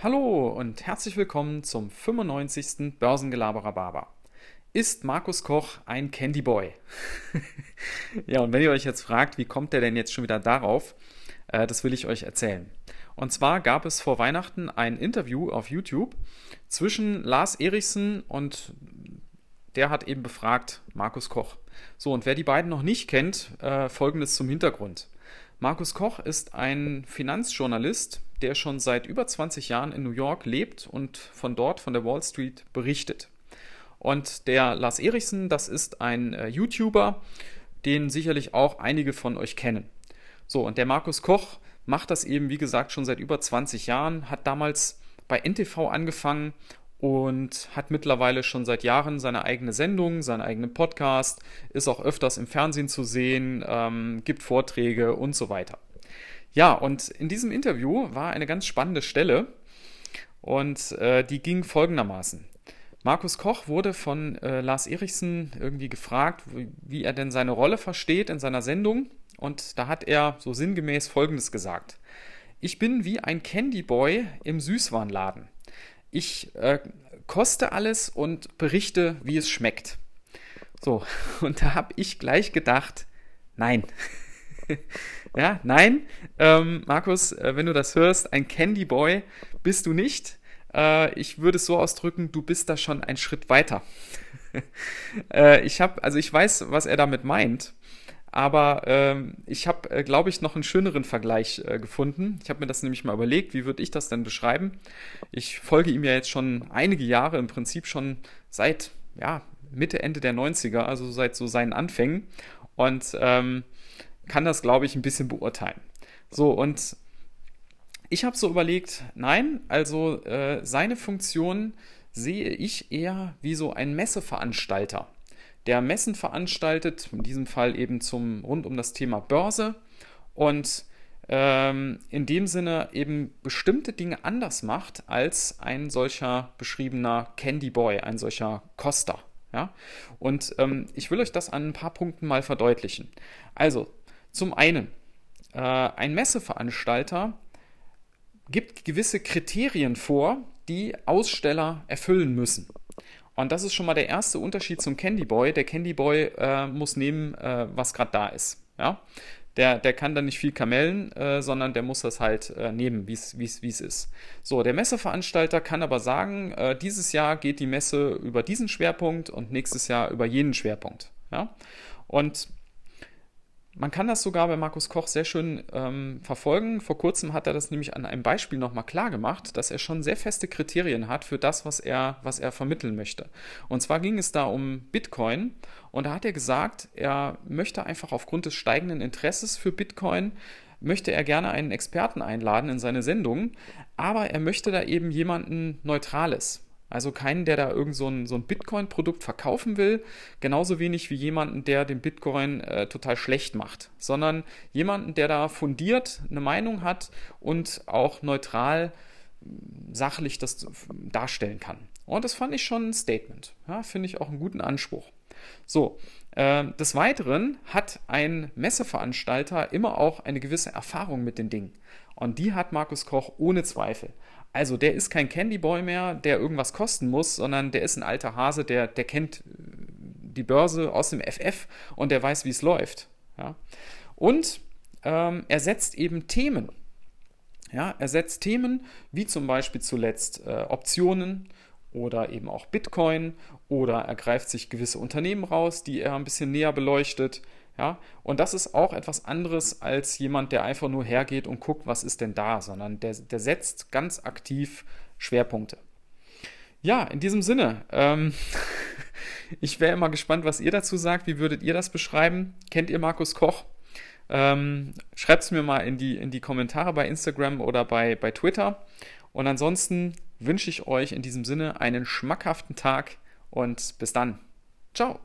Hallo und herzlich willkommen zum 95. Börsengelaberer Barber. Ist Markus Koch ein Candy Boy? ja, und wenn ihr euch jetzt fragt, wie kommt der denn jetzt schon wieder darauf, äh, das will ich euch erzählen. Und zwar gab es vor Weihnachten ein Interview auf YouTube zwischen Lars Erichsen und der hat eben befragt Markus Koch. So, und wer die beiden noch nicht kennt, äh, folgendes zum Hintergrund. Markus Koch ist ein Finanzjournalist, der schon seit über 20 Jahren in New York lebt und von dort, von der Wall Street, berichtet. Und der Lars Erichsen, das ist ein äh, YouTuber, den sicherlich auch einige von euch kennen. So, und der Markus Koch macht das eben, wie gesagt, schon seit über 20 Jahren, hat damals bei NTV angefangen und hat mittlerweile schon seit Jahren seine eigene Sendung, seinen eigenen Podcast, ist auch öfters im Fernsehen zu sehen, ähm, gibt Vorträge und so weiter. Ja, und in diesem Interview war eine ganz spannende Stelle und äh, die ging folgendermaßen. Markus Koch wurde von äh, Lars Erichsen irgendwie gefragt, wie, wie er denn seine Rolle versteht in seiner Sendung. Und da hat er so sinngemäß Folgendes gesagt. Ich bin wie ein Candy Boy im Süßwarenladen. Ich äh, koste alles und berichte, wie es schmeckt. So, und da habe ich gleich gedacht, nein. ja, nein, ähm, Markus, äh, wenn du das hörst, ein Candy Boy bist du nicht. Äh, ich würde es so ausdrücken, du bist da schon einen Schritt weiter. äh, ich habe, also ich weiß, was er damit meint. Aber ähm, ich habe, äh, glaube ich, noch einen schöneren Vergleich äh, gefunden. Ich habe mir das nämlich mal überlegt, wie würde ich das denn beschreiben? Ich folge ihm ja jetzt schon einige Jahre, im Prinzip schon seit ja, Mitte, Ende der 90er, also seit so seinen Anfängen. Und ähm, kann das, glaube ich, ein bisschen beurteilen. So, und ich habe so überlegt, nein, also äh, seine Funktion sehe ich eher wie so ein Messeveranstalter, der Messen veranstaltet, in diesem Fall eben zum rund um das Thema Börse und ähm, in dem Sinne eben bestimmte Dinge anders macht als ein solcher beschriebener Candy Boy, ein solcher Coster. Ja? Und ähm, ich will euch das an ein paar Punkten mal verdeutlichen. Also, zum einen, äh, ein Messeveranstalter gibt gewisse Kriterien vor, die Aussteller erfüllen müssen. Und das ist schon mal der erste Unterschied zum Candy Boy. Der Candy Boy äh, muss nehmen, äh, was gerade da ist. Ja? Der, der kann dann nicht viel kamellen, äh, sondern der muss das halt äh, nehmen, wie es ist. So, der Messeveranstalter kann aber sagen, äh, dieses Jahr geht die Messe über diesen Schwerpunkt und nächstes Jahr über jenen Schwerpunkt. Ja? Und man kann das sogar bei Markus Koch sehr schön ähm, verfolgen. Vor kurzem hat er das nämlich an einem Beispiel nochmal klar gemacht, dass er schon sehr feste Kriterien hat für das, was er, was er vermitteln möchte. Und zwar ging es da um Bitcoin und da hat er gesagt, er möchte einfach aufgrund des steigenden Interesses für Bitcoin möchte er gerne einen Experten einladen in seine Sendung, aber er möchte da eben jemanden Neutrales. Also keinen, der da irgend so ein, so ein Bitcoin-Produkt verkaufen will, genauso wenig wie jemanden, der den Bitcoin äh, total schlecht macht, sondern jemanden, der da fundiert eine Meinung hat und auch neutral sachlich das darstellen kann. Und das fand ich schon ein Statement. Ja, Finde ich auch einen guten Anspruch. So, äh, des Weiteren hat ein Messeveranstalter immer auch eine gewisse Erfahrung mit den Dingen. Und die hat Markus Koch ohne Zweifel. Also der ist kein Candy Boy mehr, der irgendwas kosten muss, sondern der ist ein alter Hase, der, der kennt äh, die Börse aus dem FF und der weiß, wie es läuft. Ja? Und ähm, er setzt eben Themen. Ja, er setzt Themen wie zum Beispiel zuletzt äh, Optionen oder eben auch Bitcoin oder er greift sich gewisse Unternehmen raus, die er ein bisschen näher beleuchtet. Ja, und das ist auch etwas anderes als jemand, der einfach nur hergeht und guckt, was ist denn da, sondern der, der setzt ganz aktiv Schwerpunkte. Ja, in diesem Sinne, ähm, ich wäre immer gespannt, was ihr dazu sagt. Wie würdet ihr das beschreiben? Kennt ihr Markus Koch? Ähm, Schreibt es mir mal in die, in die Kommentare bei Instagram oder bei, bei Twitter. Und ansonsten wünsche ich euch in diesem Sinne einen schmackhaften Tag und bis dann. Ciao.